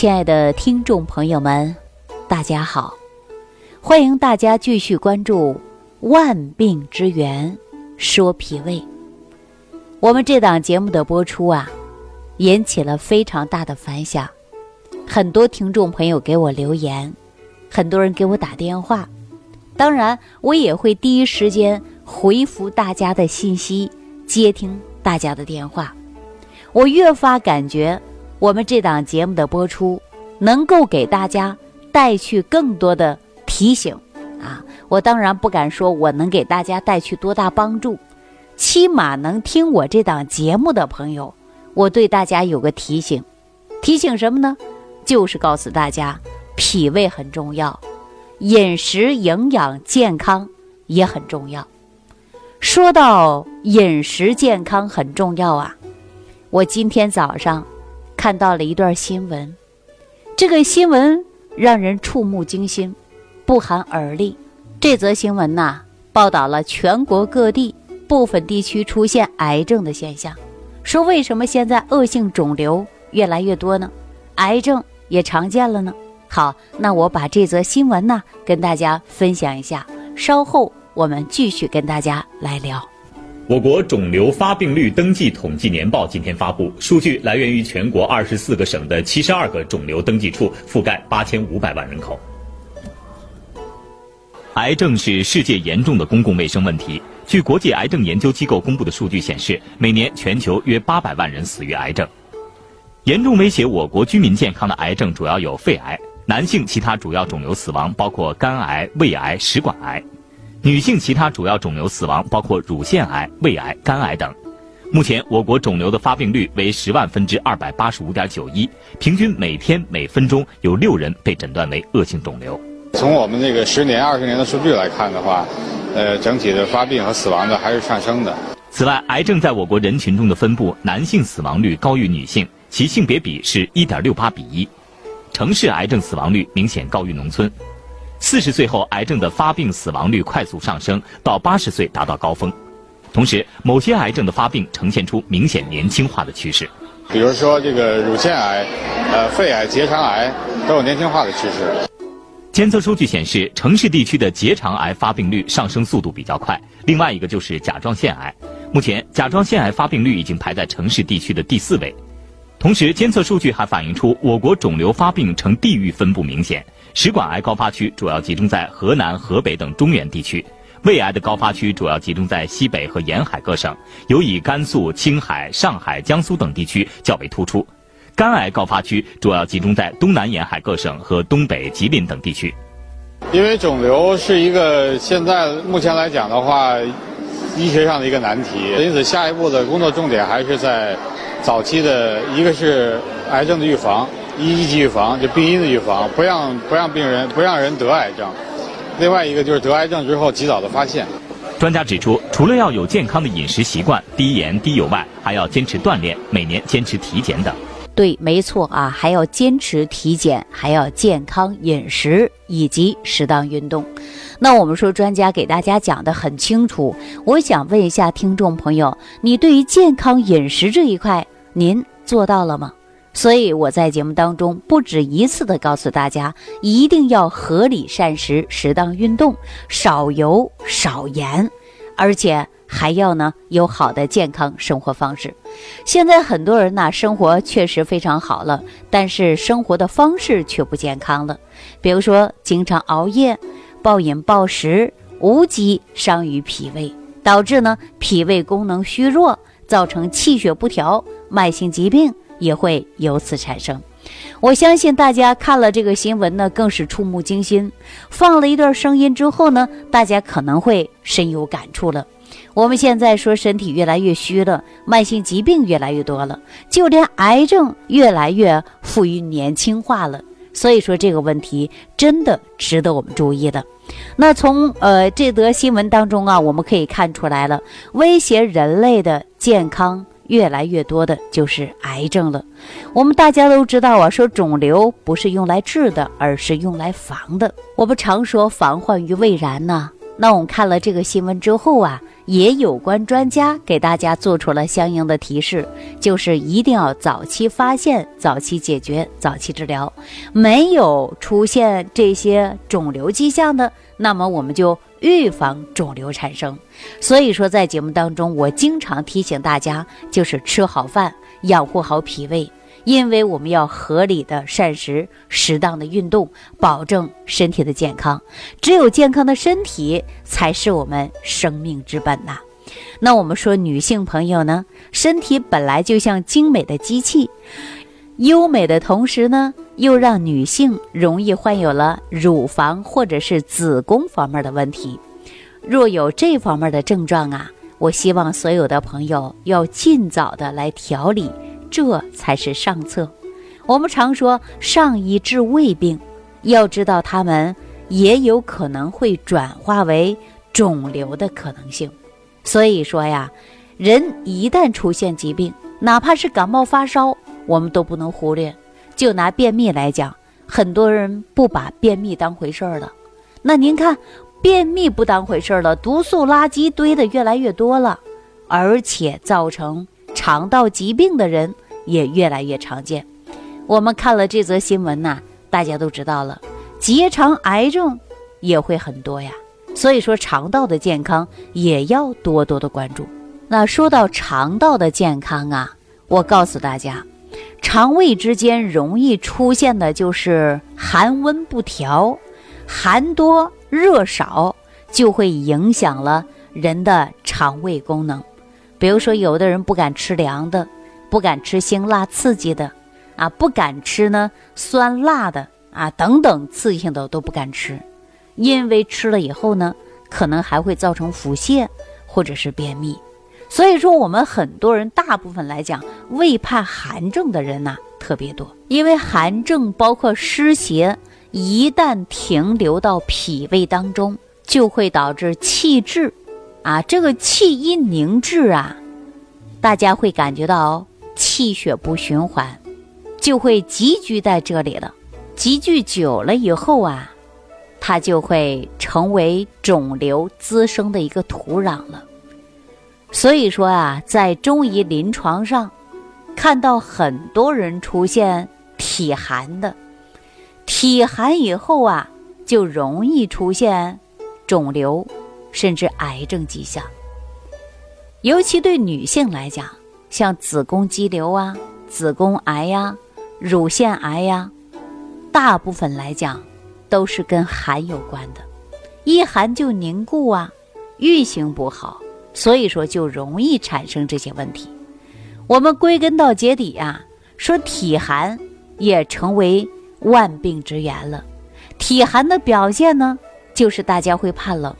亲爱的听众朋友们，大家好！欢迎大家继续关注《万病之源说脾胃》。我们这档节目的播出啊，引起了非常大的反响，很多听众朋友给我留言，很多人给我打电话。当然，我也会第一时间回复大家的信息，接听大家的电话。我越发感觉，我们这档节目的播出能够给大家带去更多的提醒啊！我当然不敢说我能给大家带去多大帮助，起码能听我这档节目的朋友，我对大家有个提醒，提醒什么呢？就是告诉大家，脾胃很重要。饮食营养健康也很重要。说到饮食健康很重要啊，我今天早上看到了一段新闻，这个新闻让人触目惊心，不寒而栗。这则新闻呐，报道了全国各地部分地区出现癌症的现象，说为什么现在恶性肿瘤越来越多呢？癌症也常见了呢？好，那我把这则新闻呢跟大家分享一下，稍后我们继续跟大家来聊。我国肿瘤发病率登记统计年报今天发布，数据来源于全国二十四个省的七十二个肿瘤登记处，覆盖八千五百万人口。癌症是世界严重的公共卫生问题。据国际癌症研究机构公布的数据显示，每年全球约八百万人死于癌症。严重威胁我国居民健康的癌症主要有肺癌。男性其他主要肿瘤死亡包括肝癌、胃癌、食管癌；女性其他主要肿瘤死亡包括乳腺癌、胃癌、肝癌等。目前，我国肿瘤的发病率为十万分之二百八十五点九一，平均每天每分钟有六人被诊断为恶性肿瘤。从我们这个十年、二十年的数据来看的话，呃，整体的发病和死亡的还是上升的。此外，癌症在我国人群中的分布，男性死亡率高于女性，其性别比是一点六八比一。城市癌症死亡率明显高于农村，四十岁后癌症的发病死亡率快速上升，到八十岁达到高峰。同时，某些癌症的发病呈现出明显年轻化的趋势，比如说这个乳腺癌、呃肺癌、结肠癌都有年轻化的趋势。监测数据显示，城市地区的结肠癌发病率上升速度比较快。另外一个就是甲状腺癌，目前甲状腺癌发病率已经排在城市地区的第四位。同时，监测数据还反映出我国肿瘤发病呈地域分布明显，食管癌高发区主要集中在河南、河北等中原地区，胃癌的高发区主要集中在西北和沿海各省，尤以甘肃、青海、上海、江苏等地区较为突出。肝癌高发区主要集中在东南沿海各省和东北、吉林等地区。因为肿瘤是一个现在目前来讲的话，医学上的一个难题，因此下一步的工作重点还是在。早期的一个是癌症的预防，一一级预防就病因的预防，不让不让病人不让人得癌症；另外一个就是得癌症之后及早的发现。专家指出，除了要有健康的饮食习惯，低盐低油外，还要坚持锻炼，每年坚持体检等。对，没错啊，还要坚持体检，还要健康饮食以及适当运动。那我们说，专家给大家讲的很清楚。我想问一下听众朋友，你对于健康饮食这一块，您做到了吗？所以我在节目当中不止一次的告诉大家，一定要合理膳食，适当运动，少油少盐，而且还要呢有好的健康生活方式。现在很多人呢，生活确实非常好了，但是生活的方式却不健康了，比如说经常熬夜。暴饮暴食，无机伤于脾胃，导致呢脾胃功能虚弱，造成气血不调，慢性疾病也会由此产生。我相信大家看了这个新闻呢，更是触目惊心。放了一段声音之后呢，大家可能会深有感触了。我们现在说身体越来越虚了，慢性疾病越来越多了，就连癌症越来越富于年轻化了。所以说这个问题真的值得我们注意的。那从呃这则新闻当中啊，我们可以看出来了，威胁人类的健康越来越多的就是癌症了。我们大家都知道啊，说肿瘤不是用来治的，而是用来防的。我们常说防患于未然呐。那我们看了这个新闻之后啊，也有关专家给大家做出了相应的提示，就是一定要早期发现、早期解决、早期治疗。没有出现这些肿瘤迹象的，那么我们就预防肿瘤产生。所以说，在节目当中，我经常提醒大家，就是吃好饭，养护好脾胃。因为我们要合理的膳食，适当的运动，保证身体的健康。只有健康的身体，才是我们生命之本呐。那我们说，女性朋友呢，身体本来就像精美的机器，优美的同时呢，又让女性容易患有了乳房或者是子宫方面的问题。若有这方面的症状啊，我希望所有的朋友要尽早的来调理。这才是上策。我们常说上医治未病，要知道他们也有可能会转化为肿瘤的可能性。所以说呀，人一旦出现疾病，哪怕是感冒发烧，我们都不能忽略。就拿便秘来讲，很多人不把便秘当回事儿了。那您看，便秘不当回事儿了，毒素垃圾堆的越来越多了，而且造成。肠道疾病的人也越来越常见。我们看了这则新闻呐，大家都知道了，结肠癌症也会很多呀。所以说，肠道的健康也要多多的关注。那说到肠道的健康啊，我告诉大家，肠胃之间容易出现的就是寒温不调，寒多热少，就会影响了人的肠胃功能。比如说，有的人不敢吃凉的，不敢吃辛辣刺激的，啊，不敢吃呢酸辣的啊，等等刺激性的都不敢吃，因为吃了以后呢，可能还会造成腹泻或者是便秘。所以说，我们很多人大部分来讲，胃怕寒症的人呐特别多，因为寒症包括湿邪，一旦停留到脾胃当中，就会导致气滞。啊，这个气一凝滞啊，大家会感觉到气血不循环，就会积聚在这里了。积聚久了以后啊，它就会成为肿瘤滋生的一个土壤了。所以说啊，在中医临床上，看到很多人出现体寒的，体寒以后啊，就容易出现肿瘤。甚至癌症迹象，尤其对女性来讲，像子宫肌瘤啊、子宫癌呀、乳腺癌呀，大部分来讲都是跟寒有关的。一寒就凝固啊，运行不好，所以说就容易产生这些问题。我们归根到结底啊，说体寒也成为万病之源了。体寒的表现呢，就是大家会怕冷。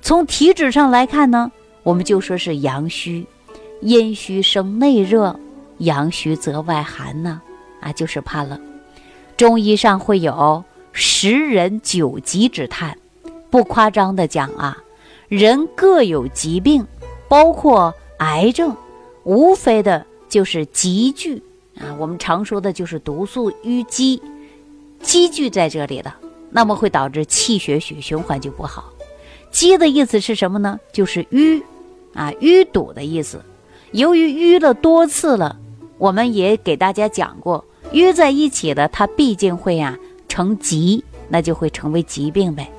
从体质上来看呢，我们就说是阳虚，阴虚生内热，阳虚则外寒呢，啊，就是怕冷。中医上会有十人九疾之叹，不夸张的讲啊，人各有疾病，包括癌症，无非的就是积聚啊，我们常说的就是毒素淤积，积聚在这里的，那么会导致气血血循环就不好。积的意思是什么呢？就是淤，啊，淤堵的意思。由于淤了多次了，我们也给大家讲过，淤在一起的，它毕竟会啊成疾，那就会成为疾病呗。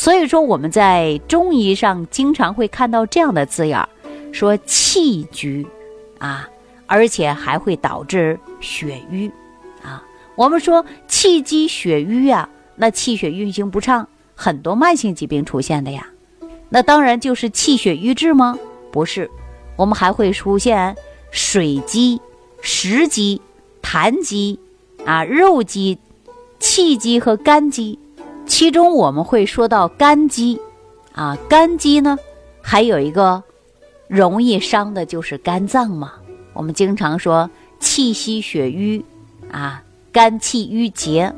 所以说我们在中医上经常会看到这样的字眼儿，说气拘，啊，而且还会导致血瘀，啊，我们说气积血瘀啊，那气血运行不畅。很多慢性疾病出现的呀，那当然就是气血瘀滞吗？不是，我们还会出现水积、食积、痰积啊、肉积、气积和肝积。其中我们会说到肝积啊，肝积呢还有一个容易伤的就是肝脏嘛。我们经常说气息血瘀啊，肝气郁结，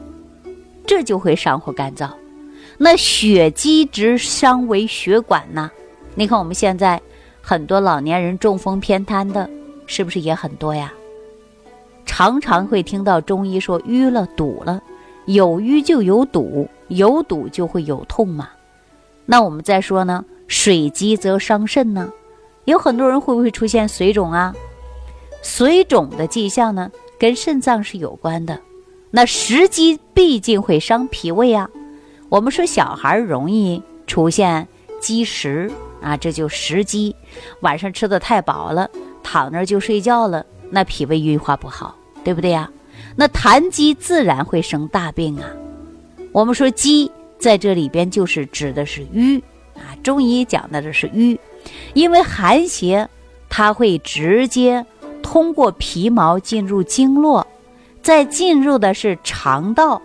这就会伤或肝脏。那血积之伤为血管呢？你看我们现在很多老年人中风偏瘫的，是不是也很多呀？常常会听到中医说淤了堵了，有淤就有堵，有堵就会有痛嘛。那我们再说呢，水积则伤肾呢，有很多人会不会出现水肿啊？水肿的迹象呢，跟肾脏是有关的。那食积毕竟会伤脾胃啊。我们说小孩容易出现积食啊，这就食积，晚上吃的太饱了，躺那就睡觉了，那脾胃运化不好，对不对呀？那痰积自然会生大病啊。我们说积在这里边就是指的是瘀啊，中医讲的这是瘀，因为寒邪它会直接通过皮毛进入经络。再进入的是肠道，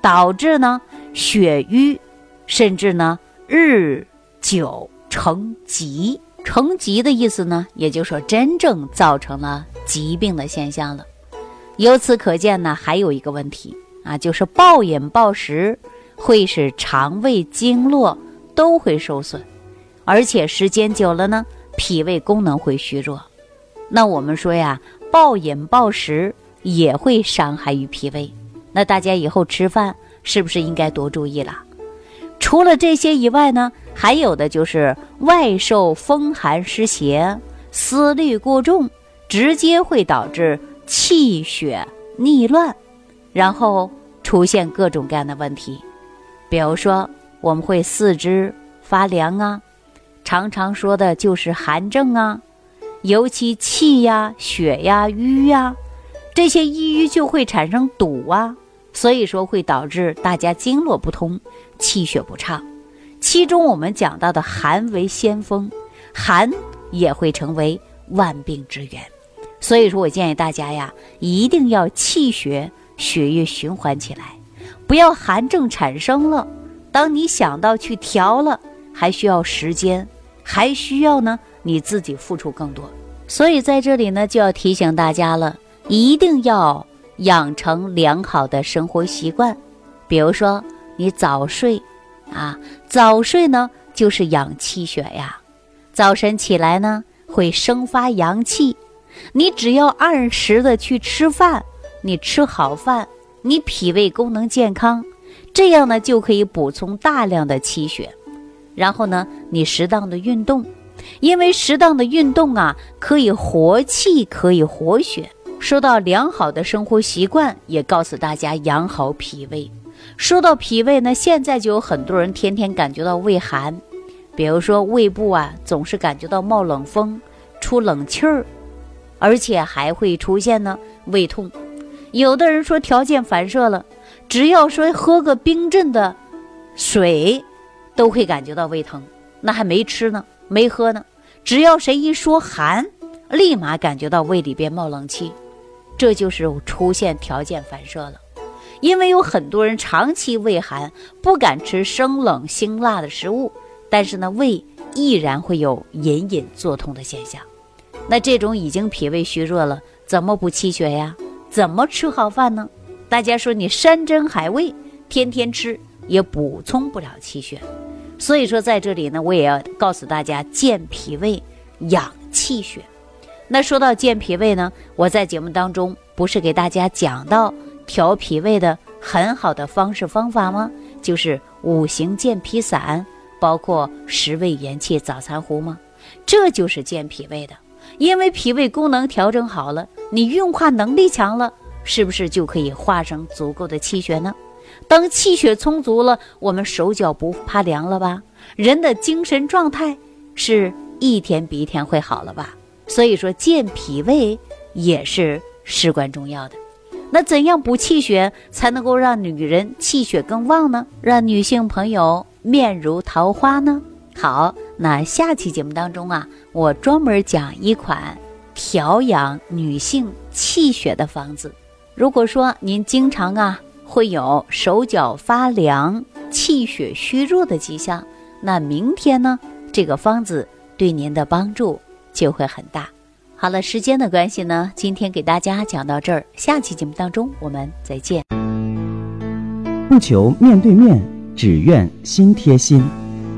导致呢血瘀，甚至呢日久成疾。成疾的意思呢，也就是说真正造成了疾病的现象了。由此可见呢，还有一个问题啊，就是暴饮暴食会使肠胃经络都会受损，而且时间久了呢，脾胃功能会虚弱。那我们说呀，暴饮暴食。也会伤害于脾胃，那大家以后吃饭是不是应该多注意了？除了这些以外呢，还有的就是外受风寒湿邪，思虑过重，直接会导致气血逆乱，然后出现各种各样的问题，比如说我们会四肢发凉啊，常常说的就是寒症啊，尤其气呀、血呀、瘀呀。这些抑郁就会产生堵啊，所以说会导致大家经络不通，气血不畅。其中我们讲到的寒为先锋，寒也会成为万病之源。所以说我建议大家呀，一定要气血血液循环起来，不要寒症产生了，当你想到去调了，还需要时间，还需要呢你自己付出更多。所以在这里呢，就要提醒大家了。一定要养成良好的生活习惯，比如说你早睡，啊，早睡呢就是养气血呀。早晨起来呢会生发阳气，你只要按时的去吃饭，你吃好饭，你脾胃功能健康，这样呢就可以补充大量的气血。然后呢，你适当的运动，因为适当的运动啊可以活气，可以活血。说到良好的生活习惯，也告诉大家养好脾胃。说到脾胃呢，现在就有很多人天天感觉到胃寒，比如说胃部啊总是感觉到冒冷风、出冷气儿，而且还会出现呢胃痛。有的人说条件反射了，只要说喝个冰镇的水，都会感觉到胃疼。那还没吃呢，没喝呢，只要谁一说寒，立马感觉到胃里边冒冷气。这就是出现条件反射了，因为有很多人长期胃寒，不敢吃生冷辛辣的食物，但是呢，胃依然会有隐隐作痛的现象。那这种已经脾胃虚弱了，怎么补气血呀？怎么吃好饭呢？大家说你山珍海味天天吃也补充不了气血，所以说在这里呢，我也要告诉大家健脾胃、养气血。那说到健脾胃呢，我在节目当中不是给大家讲到调脾胃的很好的方式方法吗？就是五行健脾散，包括十味元气早餐壶吗？这就是健脾胃的，因为脾胃功能调整好了，你运化能力强了，是不是就可以化生足够的气血呢？当气血充足了，我们手脚不怕凉了吧？人的精神状态是一天比一天会好了吧？所以说健脾胃也是事关重要的。那怎样补气血才能够让女人气血更旺呢？让女性朋友面如桃花呢？好，那下期节目当中啊，我专门讲一款调养女性气血的方子。如果说您经常啊会有手脚发凉、气血虚弱的迹象，那明天呢这个方子对您的帮助。就会很大。好了，时间的关系呢，今天给大家讲到这儿，下期节目当中我们再见。不求面对面，只愿心贴心。